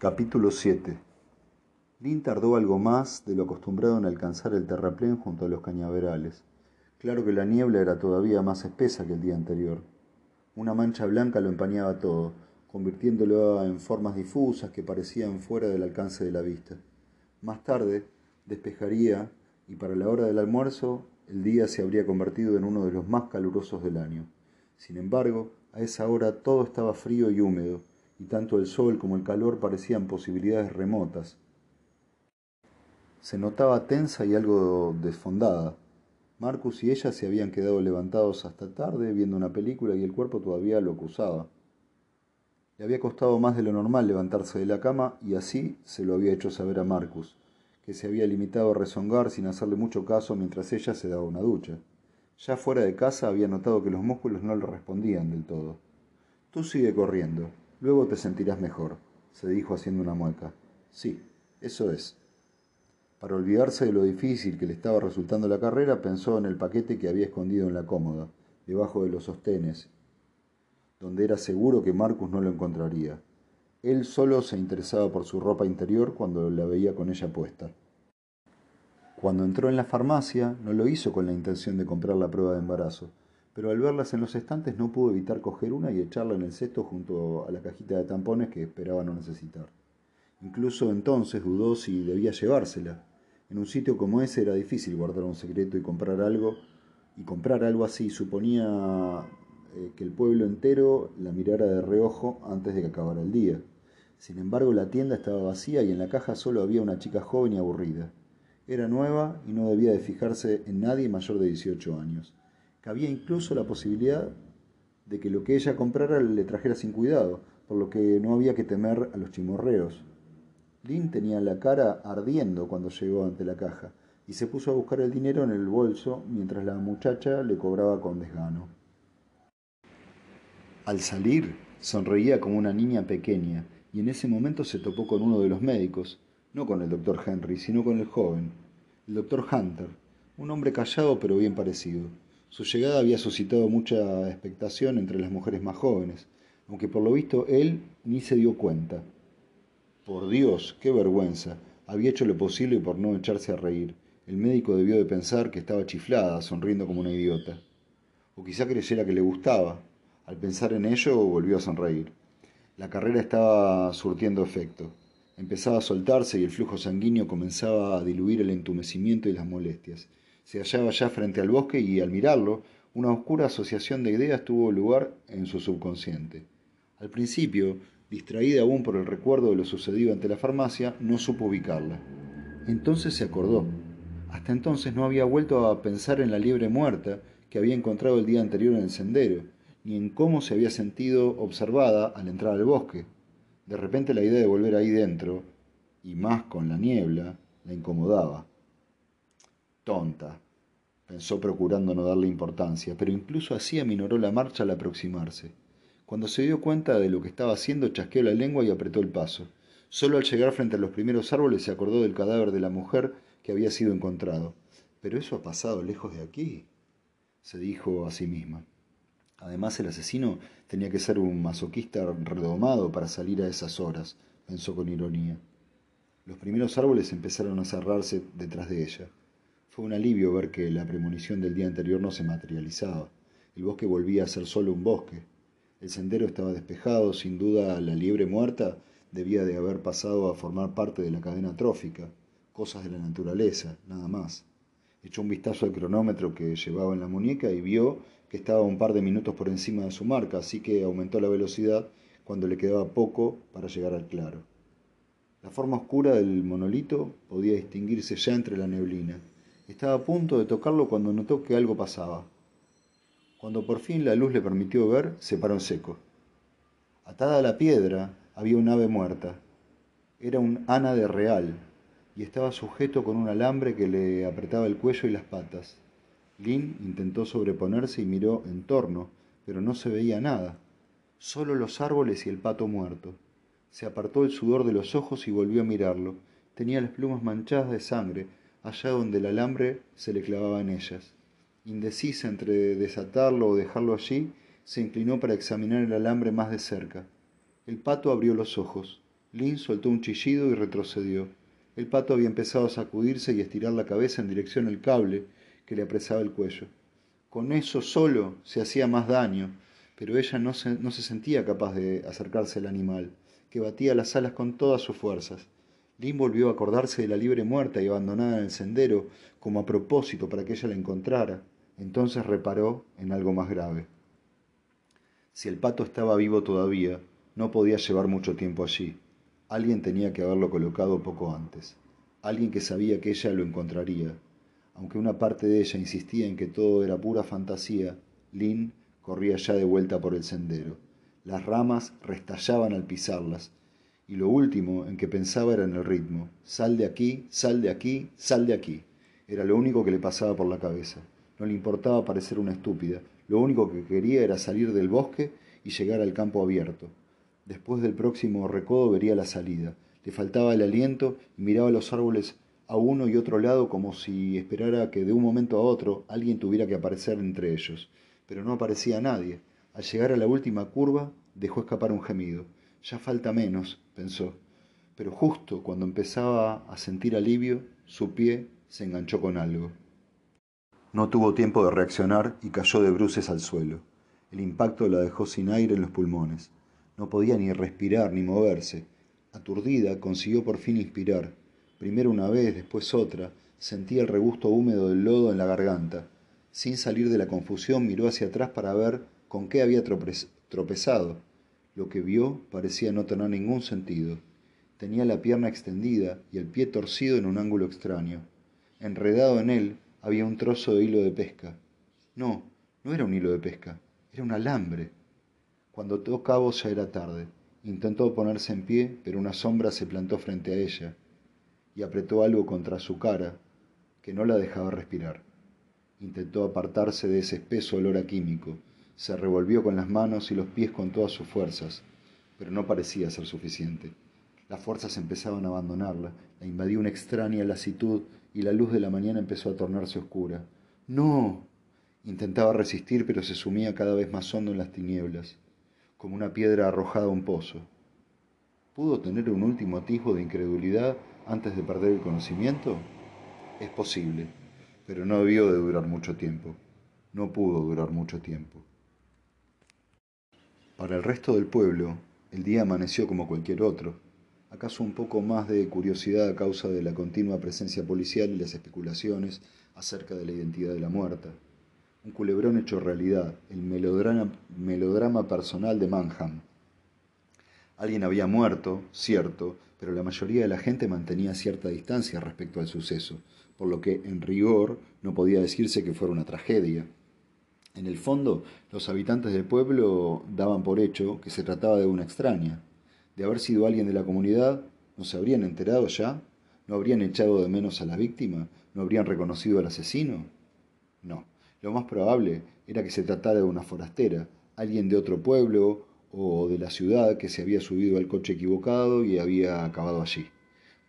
Capítulo 7 Lin tardó algo más de lo acostumbrado en alcanzar el terraplén junto a los cañaverales. Claro que la niebla era todavía más espesa que el día anterior. Una mancha blanca lo empañaba todo, convirtiéndolo en formas difusas que parecían fuera del alcance de la vista. Más tarde despejaría y para la hora del almuerzo el día se habría convertido en uno de los más calurosos del año. Sin embargo, a esa hora todo estaba frío y húmedo, y tanto el sol como el calor parecían posibilidades remotas. Se notaba tensa y algo desfondada. Marcus y ella se habían quedado levantados hasta tarde viendo una película y el cuerpo todavía lo acusaba. Le había costado más de lo normal levantarse de la cama y así se lo había hecho saber a Marcus, que se había limitado a rezongar sin hacerle mucho caso mientras ella se daba una ducha. Ya fuera de casa había notado que los músculos no le respondían del todo. Tú sigue corriendo, luego te sentirás mejor, se dijo haciendo una mueca. Sí, eso es. Para olvidarse de lo difícil que le estaba resultando la carrera, pensó en el paquete que había escondido en la cómoda, debajo de los sostenes, donde era seguro que Marcus no lo encontraría. Él solo se interesaba por su ropa interior cuando la veía con ella puesta. Cuando entró en la farmacia, no lo hizo con la intención de comprar la prueba de embarazo, pero al verlas en los estantes no pudo evitar coger una y echarla en el cesto junto a la cajita de tampones que esperaba no necesitar. Incluso entonces dudó si debía llevársela. En un sitio como ese era difícil guardar un secreto y comprar algo, y comprar algo así suponía eh, que el pueblo entero la mirara de reojo antes de que acabara el día. Sin embargo, la tienda estaba vacía y en la caja solo había una chica joven y aburrida. Era nueva y no debía de fijarse en nadie mayor de 18 años. Cabía incluso la posibilidad de que lo que ella comprara le trajera sin cuidado, por lo que no había que temer a los chimorreos. Lynn tenía la cara ardiendo cuando llegó ante la caja y se puso a buscar el dinero en el bolso mientras la muchacha le cobraba con desgano. Al salir, sonreía como una niña pequeña y en ese momento se topó con uno de los médicos, no con el doctor Henry, sino con el joven, el doctor Hunter, un hombre callado pero bien parecido. Su llegada había suscitado mucha expectación entre las mujeres más jóvenes, aunque por lo visto él ni se dio cuenta. Por Dios, qué vergüenza. Había hecho lo posible por no echarse a reír. El médico debió de pensar que estaba chiflada, sonriendo como una idiota. O quizá creyera que le gustaba. Al pensar en ello, volvió a sonreír. La carrera estaba surtiendo efecto. Empezaba a soltarse y el flujo sanguíneo comenzaba a diluir el entumecimiento y las molestias. Se hallaba ya frente al bosque y al mirarlo, una oscura asociación de ideas tuvo lugar en su subconsciente. Al principio, distraída aún por el recuerdo de lo sucedido ante la farmacia, no supo ubicarla. Entonces se acordó. Hasta entonces no había vuelto a pensar en la liebre muerta que había encontrado el día anterior en el sendero, ni en cómo se había sentido observada al entrar al bosque. De repente la idea de volver ahí dentro, y más con la niebla, la incomodaba. Tonta, pensó procurando no darle importancia, pero incluso así aminoró la marcha al aproximarse. Cuando se dio cuenta de lo que estaba haciendo, chasqueó la lengua y apretó el paso. Solo al llegar frente a los primeros árboles se acordó del cadáver de la mujer que había sido encontrado. Pero eso ha pasado lejos de aquí, se dijo a sí misma. Además, el asesino tenía que ser un masoquista redomado para salir a esas horas, pensó con ironía. Los primeros árboles empezaron a cerrarse detrás de ella. Fue un alivio ver que la premonición del día anterior no se materializaba. El bosque volvía a ser solo un bosque. El sendero estaba despejado, sin duda la liebre muerta debía de haber pasado a formar parte de la cadena trófica, cosas de la naturaleza, nada más. Echó un vistazo al cronómetro que llevaba en la muñeca y vio que estaba un par de minutos por encima de su marca, así que aumentó la velocidad cuando le quedaba poco para llegar al claro. La forma oscura del monolito podía distinguirse ya entre la neblina. Estaba a punto de tocarlo cuando notó que algo pasaba. Cuando por fin la luz le permitió ver, se paró en seco. Atada a la piedra había un ave muerta. Era un ánade real y estaba sujeto con un alambre que le apretaba el cuello y las patas. Lynn intentó sobreponerse y miró en torno, pero no se veía nada, solo los árboles y el pato muerto. Se apartó el sudor de los ojos y volvió a mirarlo. Tenía las plumas manchadas de sangre, allá donde el alambre se le clavaba en ellas. Indecisa entre desatarlo o dejarlo allí, se inclinó para examinar el alambre más de cerca. El pato abrió los ojos. Lynn soltó un chillido y retrocedió. El pato había empezado a sacudirse y estirar la cabeza en dirección al cable que le apresaba el cuello. Con eso solo se hacía más daño, pero ella no se, no se sentía capaz de acercarse al animal, que batía las alas con todas sus fuerzas. Lynn volvió a acordarse de la libre muerta y abandonada en el sendero, como a propósito para que ella la encontrara. Entonces reparó en algo más grave. Si el pato estaba vivo todavía, no podía llevar mucho tiempo allí. Alguien tenía que haberlo colocado poco antes. Alguien que sabía que ella lo encontraría. Aunque una parte de ella insistía en que todo era pura fantasía, Lynn corría ya de vuelta por el sendero. Las ramas restallaban al pisarlas, y lo último en que pensaba era en el ritmo. Sal de aquí, sal de aquí, sal de aquí. Era lo único que le pasaba por la cabeza. No le importaba parecer una estúpida. Lo único que quería era salir del bosque y llegar al campo abierto. Después del próximo recodo vería la salida. Le faltaba el aliento y miraba los árboles a uno y otro lado como si esperara que de un momento a otro alguien tuviera que aparecer entre ellos. Pero no aparecía nadie. Al llegar a la última curva, dejó escapar un gemido. Ya falta menos, pensó. Pero justo cuando empezaba a sentir alivio, su pie se enganchó con algo. No tuvo tiempo de reaccionar y cayó de bruces al suelo. El impacto la dejó sin aire en los pulmones. No podía ni respirar ni moverse. Aturdida, consiguió por fin inspirar. Primero una vez, después otra. Sentía el regusto húmedo del lodo en la garganta. Sin salir de la confusión, miró hacia atrás para ver con qué había tropezado. Lo que vio parecía no tener ningún sentido. Tenía la pierna extendida y el pie torcido en un ángulo extraño. Enredado en él había un trozo de hilo de pesca. No, no era un hilo de pesca, era un alambre. Cuando tocó cabo ya era tarde. Intentó ponerse en pie, pero una sombra se plantó frente a ella y apretó algo contra su cara que no la dejaba respirar. Intentó apartarse de ese espeso olor a químico. Se revolvió con las manos y los pies con todas sus fuerzas, pero no parecía ser suficiente. Las fuerzas empezaban a abandonarla, la invadía una extraña lasitud y la luz de la mañana empezó a tornarse oscura. ¡No! Intentaba resistir, pero se sumía cada vez más hondo en las tinieblas como una piedra arrojada a un pozo. ¿Pudo tener un último atisbo de incredulidad antes de perder el conocimiento? Es posible, pero no debió de durar mucho tiempo. No pudo durar mucho tiempo. Para el resto del pueblo, el día amaneció como cualquier otro, acaso un poco más de curiosidad a causa de la continua presencia policial y las especulaciones acerca de la identidad de la muerta un culebrón hecho realidad, el melodrama, melodrama personal de Manham. Alguien había muerto, cierto, pero la mayoría de la gente mantenía cierta distancia respecto al suceso, por lo que, en rigor, no podía decirse que fuera una tragedia. En el fondo, los habitantes del pueblo daban por hecho que se trataba de una extraña. De haber sido alguien de la comunidad, ¿no se habrían enterado ya? ¿No habrían echado de menos a la víctima? ¿No habrían reconocido al asesino? No. Lo más probable era que se tratara de una forastera, alguien de otro pueblo o de la ciudad que se había subido al coche equivocado y había acabado allí.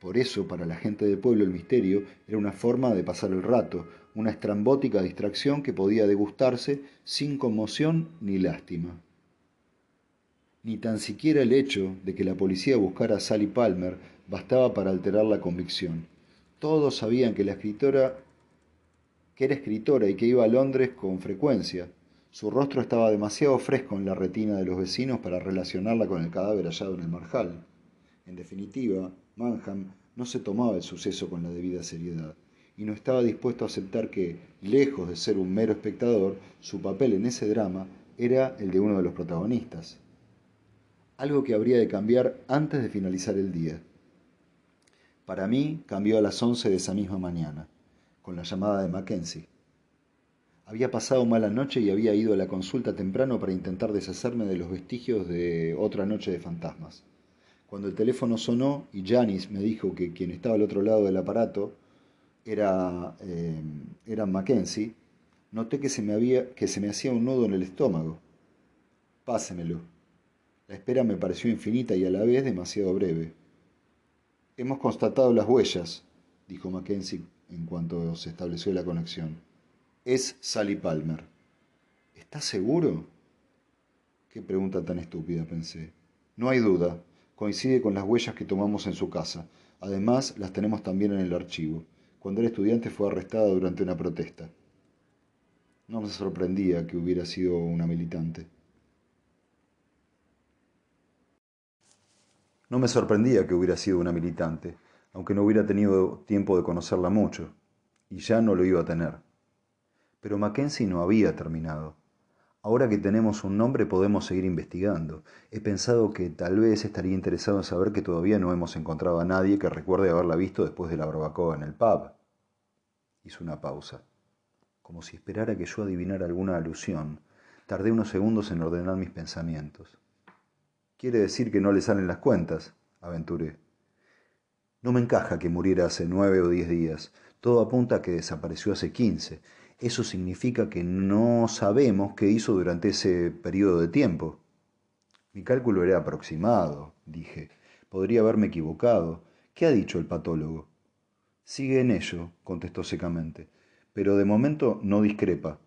Por eso, para la gente del pueblo, el misterio era una forma de pasar el rato, una estrambótica distracción que podía degustarse sin conmoción ni lástima. Ni tan siquiera el hecho de que la policía buscara a Sally Palmer bastaba para alterar la convicción. Todos sabían que la escritora que era escritora y que iba a Londres con frecuencia. Su rostro estaba demasiado fresco en la retina de los vecinos para relacionarla con el cadáver hallado en el marjal. En definitiva, Manham no se tomaba el suceso con la debida seriedad y no estaba dispuesto a aceptar que, lejos de ser un mero espectador, su papel en ese drama era el de uno de los protagonistas. Algo que habría de cambiar antes de finalizar el día. Para mí cambió a las once de esa misma mañana con la llamada de Mackenzie. Había pasado mala noche y había ido a la consulta temprano para intentar deshacerme de los vestigios de otra noche de fantasmas. Cuando el teléfono sonó y Janice me dijo que quien estaba al otro lado del aparato era, eh, era Mackenzie, noté que se, me había, que se me hacía un nudo en el estómago. Pásemelo. La espera me pareció infinita y a la vez demasiado breve. Hemos constatado las huellas, dijo Mackenzie en cuanto se estableció la conexión. Es Sally Palmer. ¿Estás seguro? Qué pregunta tan estúpida, pensé. No hay duda. Coincide con las huellas que tomamos en su casa. Además, las tenemos también en el archivo. Cuando era estudiante fue arrestada durante una protesta. No me sorprendía que hubiera sido una militante. No me sorprendía que hubiera sido una militante, aunque no hubiera tenido tiempo de conocerla mucho, y ya no lo iba a tener. Pero Mackenzie no había terminado. Ahora que tenemos un nombre podemos seguir investigando. He pensado que tal vez estaría interesado en saber que todavía no hemos encontrado a nadie que recuerde haberla visto después de la barbacoa en el pub. Hizo una pausa, como si esperara que yo adivinara alguna alusión. Tardé unos segundos en ordenar mis pensamientos. Quiere decir que no le salen las cuentas, aventuré. No me encaja que muriera hace nueve o diez días. Todo apunta a que desapareció hace quince. Eso significa que no sabemos qué hizo durante ese periodo de tiempo. Mi cálculo era aproximado, dije. Podría haberme equivocado. ¿Qué ha dicho el patólogo? Sigue en ello, contestó secamente, pero de momento no discrepa.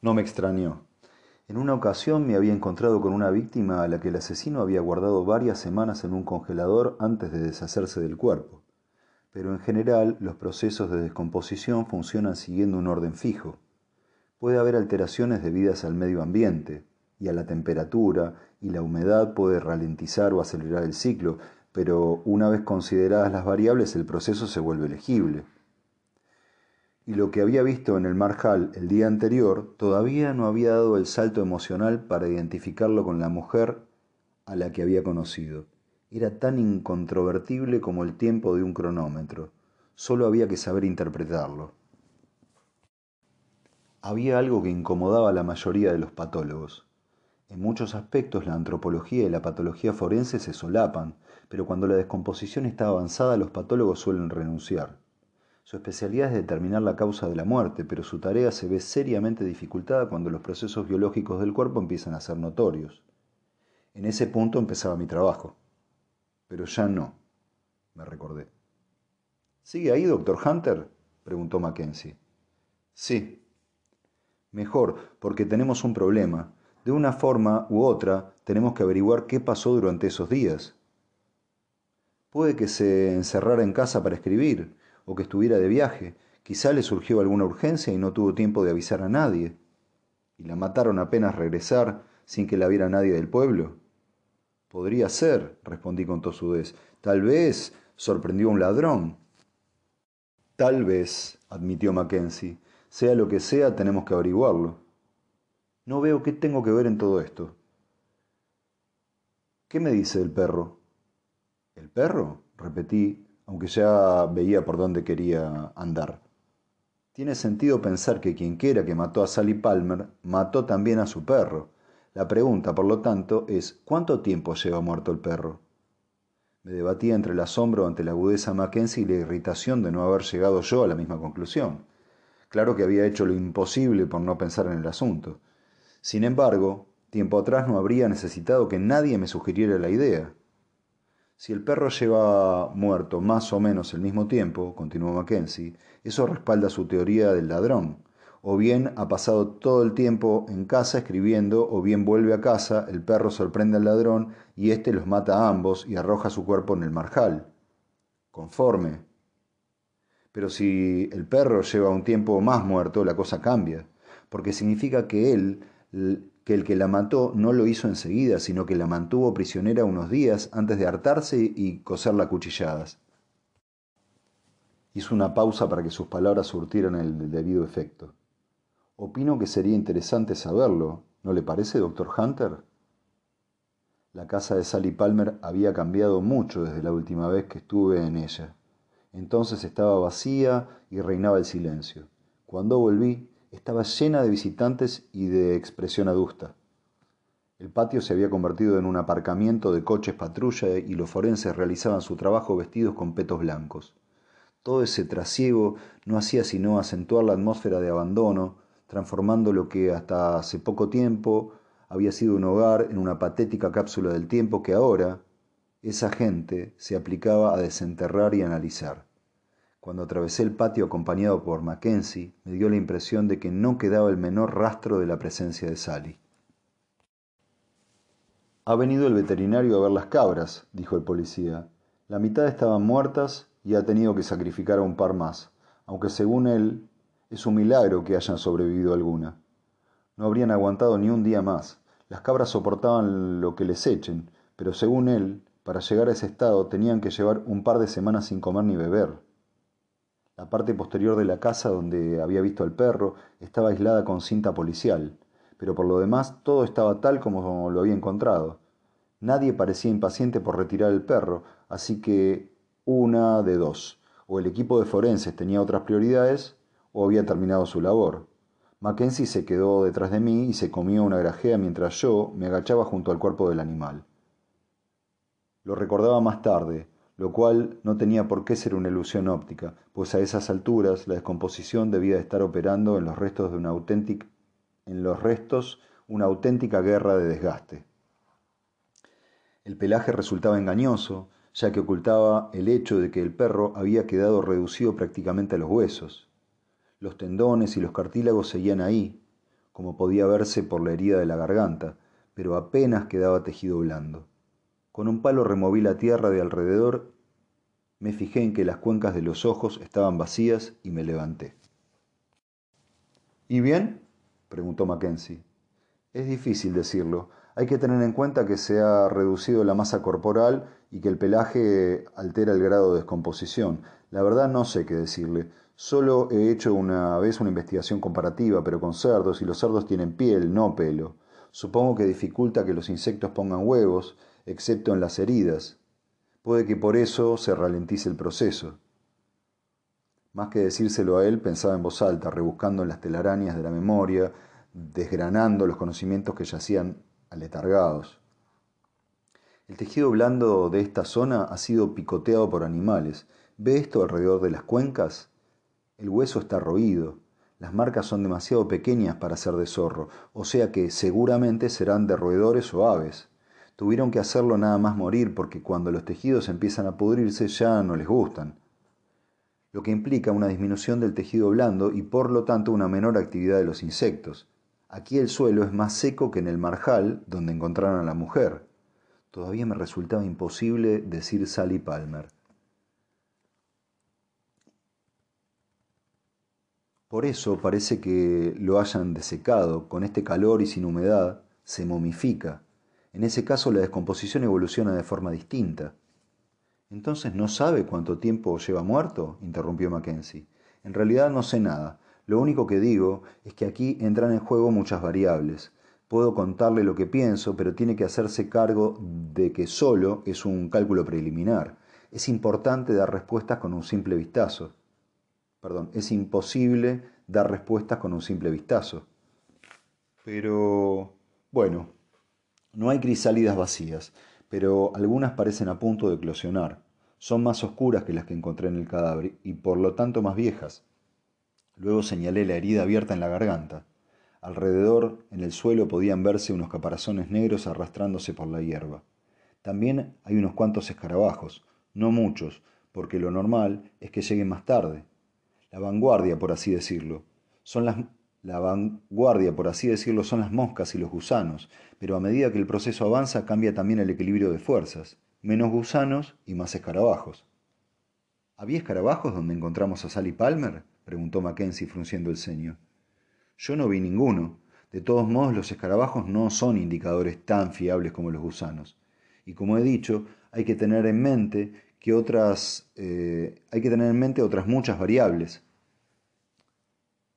No me extrañó. En una ocasión me había encontrado con una víctima a la que el asesino había guardado varias semanas en un congelador antes de deshacerse del cuerpo. Pero en general los procesos de descomposición funcionan siguiendo un orden fijo. Puede haber alteraciones debidas al medio ambiente y a la temperatura, y la humedad puede ralentizar o acelerar el ciclo, pero una vez consideradas las variables el proceso se vuelve legible y lo que había visto en el Marjal el día anterior todavía no había dado el salto emocional para identificarlo con la mujer a la que había conocido. Era tan incontrovertible como el tiempo de un cronómetro. Solo había que saber interpretarlo. Había algo que incomodaba a la mayoría de los patólogos. En muchos aspectos la antropología y la patología forense se solapan, pero cuando la descomposición está avanzada los patólogos suelen renunciar. Su especialidad es determinar la causa de la muerte, pero su tarea se ve seriamente dificultada cuando los procesos biológicos del cuerpo empiezan a ser notorios. En ese punto empezaba mi trabajo. Pero ya no, me recordé. ¿Sigue ahí, doctor Hunter? preguntó Mackenzie. Sí. Mejor, porque tenemos un problema. De una forma u otra, tenemos que averiguar qué pasó durante esos días. Puede que se encerrara en casa para escribir, o que estuviera de viaje. Quizá le surgió alguna urgencia y no tuvo tiempo de avisar a nadie. ¿Y la mataron apenas regresar sin que la viera nadie del pueblo? Podría ser, respondí con tosudez. Tal vez sorprendió a un ladrón. Tal vez, admitió Mackenzie. Sea lo que sea, tenemos que averiguarlo. No veo qué tengo que ver en todo esto. ¿Qué me dice el perro? ¿El perro? repetí, aunque ya veía por dónde quería andar. Tiene sentido pensar que quien quiera que mató a Sally Palmer mató también a su perro. La pregunta, por lo tanto, es ¿cuánto tiempo lleva muerto el perro? Me debatía entre el asombro ante la agudeza Mackenzie y la irritación de no haber llegado yo a la misma conclusión. Claro que había hecho lo imposible por no pensar en el asunto. Sin embargo, tiempo atrás no habría necesitado que nadie me sugiriera la idea. Si el perro lleva muerto más o menos el mismo tiempo, continuó Mackenzie, eso respalda su teoría del ladrón. O bien ha pasado todo el tiempo en casa escribiendo, o bien vuelve a casa, el perro sorprende al ladrón y éste los mata a ambos y arroja su cuerpo en el marjal. Conforme. Pero si el perro lleva un tiempo más muerto, la cosa cambia, porque significa que él que el que la mató no lo hizo enseguida, sino que la mantuvo prisionera unos días antes de hartarse y coserla cuchilladas. Hizo una pausa para que sus palabras surtieran el debido efecto. Opino que sería interesante saberlo, ¿no le parece, doctor Hunter? La casa de Sally Palmer había cambiado mucho desde la última vez que estuve en ella. Entonces estaba vacía y reinaba el silencio. Cuando volví, estaba llena de visitantes y de expresión adusta. El patio se había convertido en un aparcamiento de coches patrulla y los forenses realizaban su trabajo vestidos con petos blancos. Todo ese trasiego no hacía sino acentuar la atmósfera de abandono, transformando lo que hasta hace poco tiempo había sido un hogar en una patética cápsula del tiempo que ahora esa gente se aplicaba a desenterrar y analizar. Cuando atravesé el patio acompañado por Mackenzie, me dio la impresión de que no quedaba el menor rastro de la presencia de Sally. Ha venido el veterinario a ver las cabras, dijo el policía. La mitad estaban muertas y ha tenido que sacrificar a un par más, aunque según él es un milagro que hayan sobrevivido alguna. No habrían aguantado ni un día más. Las cabras soportaban lo que les echen, pero según él, para llegar a ese estado tenían que llevar un par de semanas sin comer ni beber. La parte posterior de la casa donde había visto al perro estaba aislada con cinta policial, pero por lo demás todo estaba tal como lo había encontrado. Nadie parecía impaciente por retirar el perro, así que una de dos. O el equipo de forenses tenía otras prioridades o había terminado su labor. Mackenzie se quedó detrás de mí y se comió una grajea mientras yo me agachaba junto al cuerpo del animal. Lo recordaba más tarde, lo cual no tenía por qué ser una ilusión óptica, pues a esas alturas la descomposición debía estar operando en los restos de una auténtica en los restos una auténtica guerra de desgaste. El pelaje resultaba engañoso, ya que ocultaba el hecho de que el perro había quedado reducido prácticamente a los huesos. Los tendones y los cartílagos seguían ahí, como podía verse por la herida de la garganta, pero apenas quedaba tejido blando. Con un palo removí la tierra de alrededor, me fijé en que las cuencas de los ojos estaban vacías y me levanté. ¿Y bien? preguntó Mackenzie. Es difícil decirlo. Hay que tener en cuenta que se ha reducido la masa corporal y que el pelaje altera el grado de descomposición. La verdad no sé qué decirle. Solo he hecho una vez una investigación comparativa, pero con cerdos, y los cerdos tienen piel, no pelo. Supongo que dificulta que los insectos pongan huevos, excepto en las heridas. Puede que por eso se ralentice el proceso. Más que decírselo a él, pensaba en voz alta, rebuscando en las telarañas de la memoria, desgranando los conocimientos que yacían aletargados. El tejido blando de esta zona ha sido picoteado por animales. ¿Ve esto alrededor de las cuencas? El hueso está roído. Las marcas son demasiado pequeñas para ser de zorro, o sea que seguramente serán de roedores o aves. Tuvieron que hacerlo nada más morir porque cuando los tejidos empiezan a pudrirse ya no les gustan lo que implica una disminución del tejido blando y por lo tanto una menor actividad de los insectos. Aquí el suelo es más seco que en el marjal donde encontraron a la mujer. Todavía me resultaba imposible decir Sally Palmer. Por eso parece que lo hayan desecado, con este calor y sin humedad, se momifica. En ese caso la descomposición evoluciona de forma distinta. Entonces no sabe cuánto tiempo lleva muerto, interrumpió Mackenzie. En realidad no sé nada. Lo único que digo es que aquí entran en juego muchas variables. Puedo contarle lo que pienso, pero tiene que hacerse cargo de que solo es un cálculo preliminar. Es importante dar respuestas con un simple vistazo. Perdón, es imposible dar respuestas con un simple vistazo. Pero, bueno, no hay crisálidas vacías pero algunas parecen a punto de eclosionar. Son más oscuras que las que encontré en el cadáver y por lo tanto más viejas. Luego señalé la herida abierta en la garganta. Alrededor, en el suelo, podían verse unos caparazones negros arrastrándose por la hierba. También hay unos cuantos escarabajos, no muchos, porque lo normal es que lleguen más tarde. La vanguardia, por así decirlo. Son las la vanguardia, por así decirlo, son las moscas y los gusanos, pero a medida que el proceso avanza cambia también el equilibrio de fuerzas, menos gusanos y más escarabajos. ¿Había escarabajos donde encontramos a Sally Palmer? preguntó Mackenzie frunciendo el ceño. Yo no vi ninguno. De todos modos, los escarabajos no son indicadores tan fiables como los gusanos. Y como he dicho, hay que tener en mente que otras eh, hay que tener en mente otras muchas variables.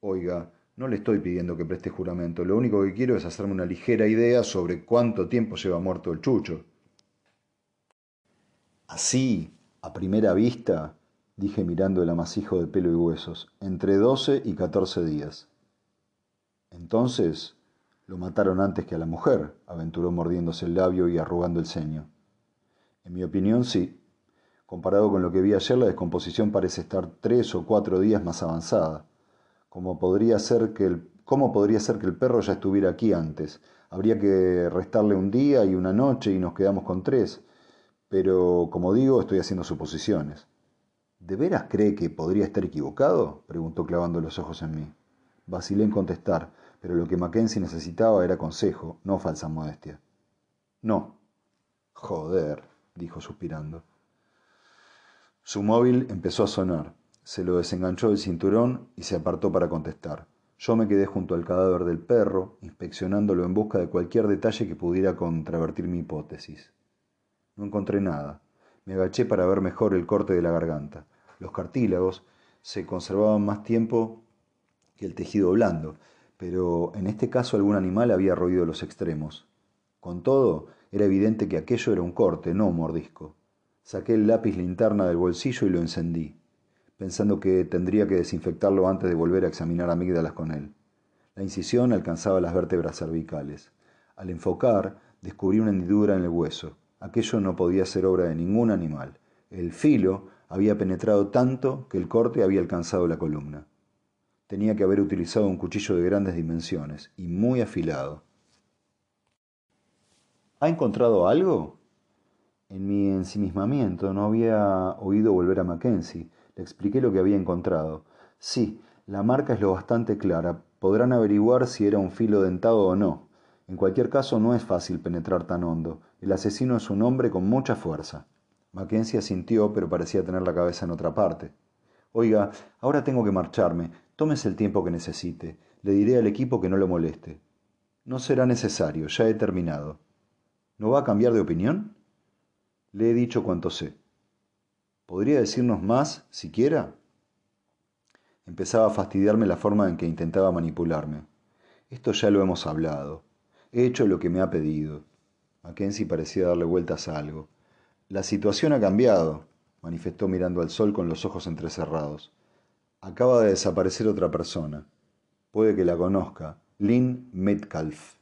Oiga, no le estoy pidiendo que preste juramento, lo único que quiero es hacerme una ligera idea sobre cuánto tiempo lleva muerto el chucho. Así, a primera vista, dije mirando el amasijo de pelo y huesos, entre doce y catorce días. Entonces, lo mataron antes que a la mujer, aventuró mordiéndose el labio y arrugando el ceño. En mi opinión, sí. Comparado con lo que vi ayer, la descomposición parece estar tres o cuatro días más avanzada podría que el, ¿Cómo podría ser que el perro ya estuviera aquí antes? Habría que restarle un día y una noche y nos quedamos con tres. Pero, como digo, estoy haciendo suposiciones. ¿De veras cree que podría estar equivocado? preguntó clavando los ojos en mí. Vacilé en contestar, pero lo que Mackenzie necesitaba era consejo, no falsa modestia. No, Joder, dijo suspirando. Su móvil empezó a sonar. Se lo desenganchó del cinturón y se apartó para contestar. Yo me quedé junto al cadáver del perro, inspeccionándolo en busca de cualquier detalle que pudiera contravertir mi hipótesis. No encontré nada. Me agaché para ver mejor el corte de la garganta. Los cartílagos se conservaban más tiempo que el tejido blando, pero en este caso algún animal había roído los extremos. Con todo, era evidente que aquello era un corte, no un mordisco. Saqué el lápiz linterna del bolsillo y lo encendí, pensando que tendría que desinfectarlo antes de volver a examinar amígdalas con él. La incisión alcanzaba las vértebras cervicales. Al enfocar, descubrí una hendidura en el hueso. Aquello no podía ser obra de ningún animal. El filo había penetrado tanto que el corte había alcanzado la columna. Tenía que haber utilizado un cuchillo de grandes dimensiones y muy afilado. ¿Ha encontrado algo? En mi ensimismamiento no había oído volver a Mackenzie. Le expliqué lo que había encontrado. Sí, la marca es lo bastante clara. Podrán averiguar si era un filo dentado o no. En cualquier caso, no es fácil penetrar tan hondo. El asesino es un hombre con mucha fuerza. Mackenzie asintió, pero parecía tener la cabeza en otra parte. Oiga, ahora tengo que marcharme. Tómese el tiempo que necesite. Le diré al equipo que no lo moleste. No será necesario, ya he terminado. ¿No va a cambiar de opinión? Le he dicho cuanto sé. ¿Podría decirnos más, siquiera? Empezaba a fastidiarme la forma en que intentaba manipularme. Esto ya lo hemos hablado. He hecho lo que me ha pedido. Mackenzie parecía darle vueltas a algo. La situación ha cambiado, manifestó mirando al sol con los ojos entrecerrados. Acaba de desaparecer otra persona. Puede que la conozca. Lynn Metcalf.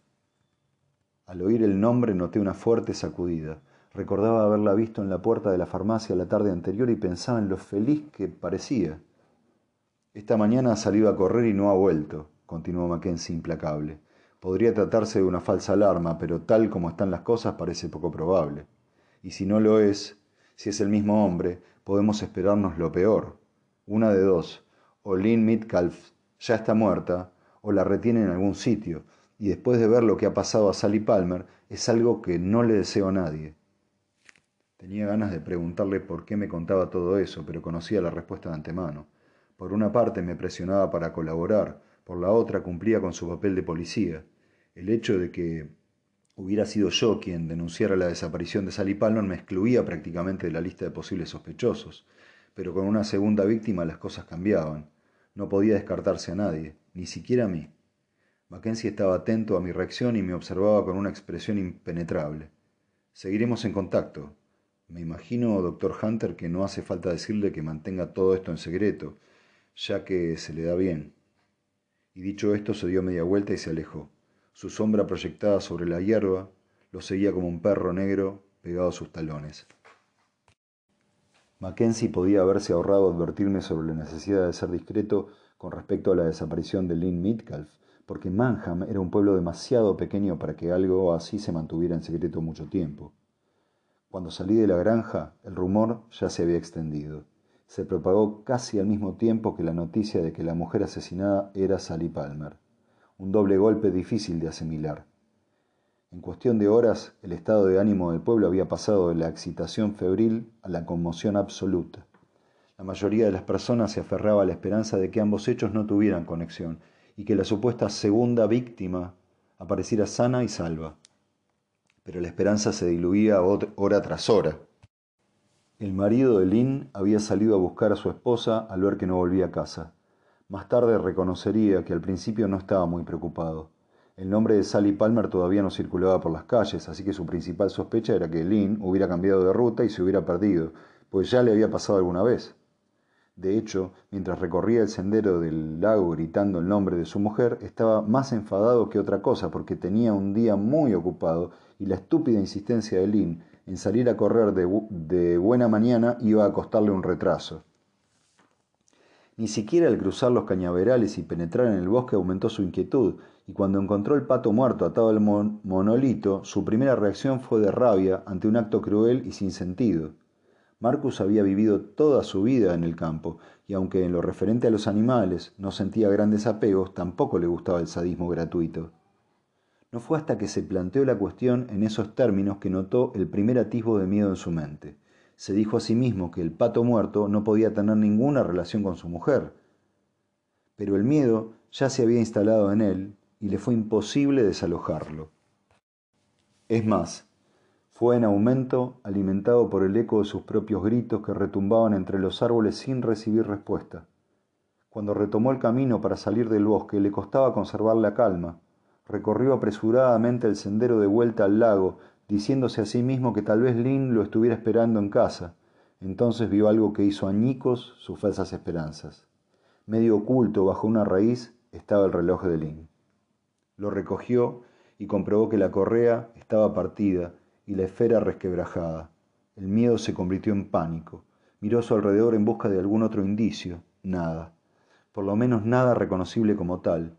Al oír el nombre noté una fuerte sacudida. Recordaba haberla visto en la puerta de la farmacia la tarde anterior y pensaba en lo feliz que parecía. Esta mañana ha salido a correr y no ha vuelto, continuó Mackenzie implacable. Podría tratarse de una falsa alarma, pero tal como están las cosas parece poco probable. Y si no lo es, si es el mismo hombre, podemos esperarnos lo peor. Una de dos, o Lynn Metcalf ya está muerta o la retiene en algún sitio, y después de ver lo que ha pasado a Sally Palmer, es algo que no le deseo a nadie. Tenía ganas de preguntarle por qué me contaba todo eso, pero conocía la respuesta de antemano. Por una parte me presionaba para colaborar, por la otra cumplía con su papel de policía. El hecho de que hubiera sido yo quien denunciara la desaparición de Sally Palmer me excluía prácticamente de la lista de posibles sospechosos pero con una segunda víctima las cosas cambiaban. No podía descartarse a nadie, ni siquiera a mí. Mackenzie estaba atento a mi reacción y me observaba con una expresión impenetrable. Seguiremos en contacto. Me imagino, doctor Hunter, que no hace falta decirle que mantenga todo esto en secreto, ya que se le da bien. Y dicho esto, se dio media vuelta y se alejó. Su sombra proyectada sobre la hierba lo seguía como un perro negro pegado a sus talones. Mackenzie podía haberse ahorrado advertirme sobre la necesidad de ser discreto con respecto a la desaparición de Lynn Midcalf, porque Manham era un pueblo demasiado pequeño para que algo así se mantuviera en secreto mucho tiempo. Cuando salí de la granja, el rumor ya se había extendido. Se propagó casi al mismo tiempo que la noticia de que la mujer asesinada era Sally Palmer. Un doble golpe difícil de asimilar. En cuestión de horas, el estado de ánimo del pueblo había pasado de la excitación febril a la conmoción absoluta. La mayoría de las personas se aferraba a la esperanza de que ambos hechos no tuvieran conexión y que la supuesta segunda víctima apareciera sana y salva. Pero la esperanza se diluía hora tras hora. El marido de Lynn había salido a buscar a su esposa al ver que no volvía a casa. Más tarde reconocería que al principio no estaba muy preocupado. El nombre de Sally Palmer todavía no circulaba por las calles, así que su principal sospecha era que Lynn hubiera cambiado de ruta y se hubiera perdido, pues ya le había pasado alguna vez. De hecho, mientras recorría el sendero del lago gritando el nombre de su mujer, estaba más enfadado que otra cosa porque tenía un día muy ocupado y la estúpida insistencia de Lynn en salir a correr de, buena mañana iba a costarle un retraso. Ni siquiera al cruzar los cañaverales y penetrar en el bosque aumentó su inquietud, y cuando encontró el pato muerto atado al monolito, su primera reacción fue de rabia ante un acto cruel y sin sentido. Marcus había vivido toda su vida en el campo, y aunque en lo referente a los animales no sentía grandes apegos, tampoco le gustaba el sadismo gratuito. No fue hasta que se planteó la cuestión en esos términos que notó el primer atisbo de miedo en su mente. Se dijo a sí mismo que el pato muerto no podía tener ninguna relación con su mujer. Pero el miedo ya se había instalado en él y le fue imposible desalojarlo. Es más, fue en aumento, alimentado por el eco de sus propios gritos que retumbaban entre los árboles sin recibir respuesta. Cuando retomó el camino para salir del bosque, le costaba conservar la calma recorrió apresuradamente el sendero de vuelta al lago, diciéndose a sí mismo que tal vez Lynn lo estuviera esperando en casa. Entonces vio algo que hizo añicos sus falsas esperanzas. Medio oculto bajo una raíz estaba el reloj de Lynn. Lo recogió y comprobó que la correa estaba partida y la esfera resquebrajada. El miedo se convirtió en pánico. Miró a su alrededor en busca de algún otro indicio. Nada. Por lo menos nada reconocible como tal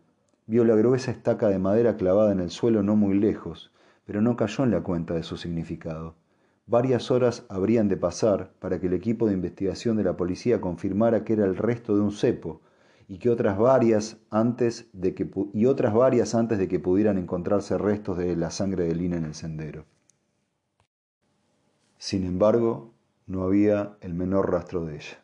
Vio la gruesa estaca de madera clavada en el suelo no muy lejos, pero no cayó en la cuenta de su significado. Varias horas habrían de pasar para que el equipo de investigación de la policía confirmara que era el resto de un cepo y que otras varias antes de que y otras varias antes de que pudieran encontrarse restos de la sangre de Lina en el sendero. Sin embargo, no había el menor rastro de ella.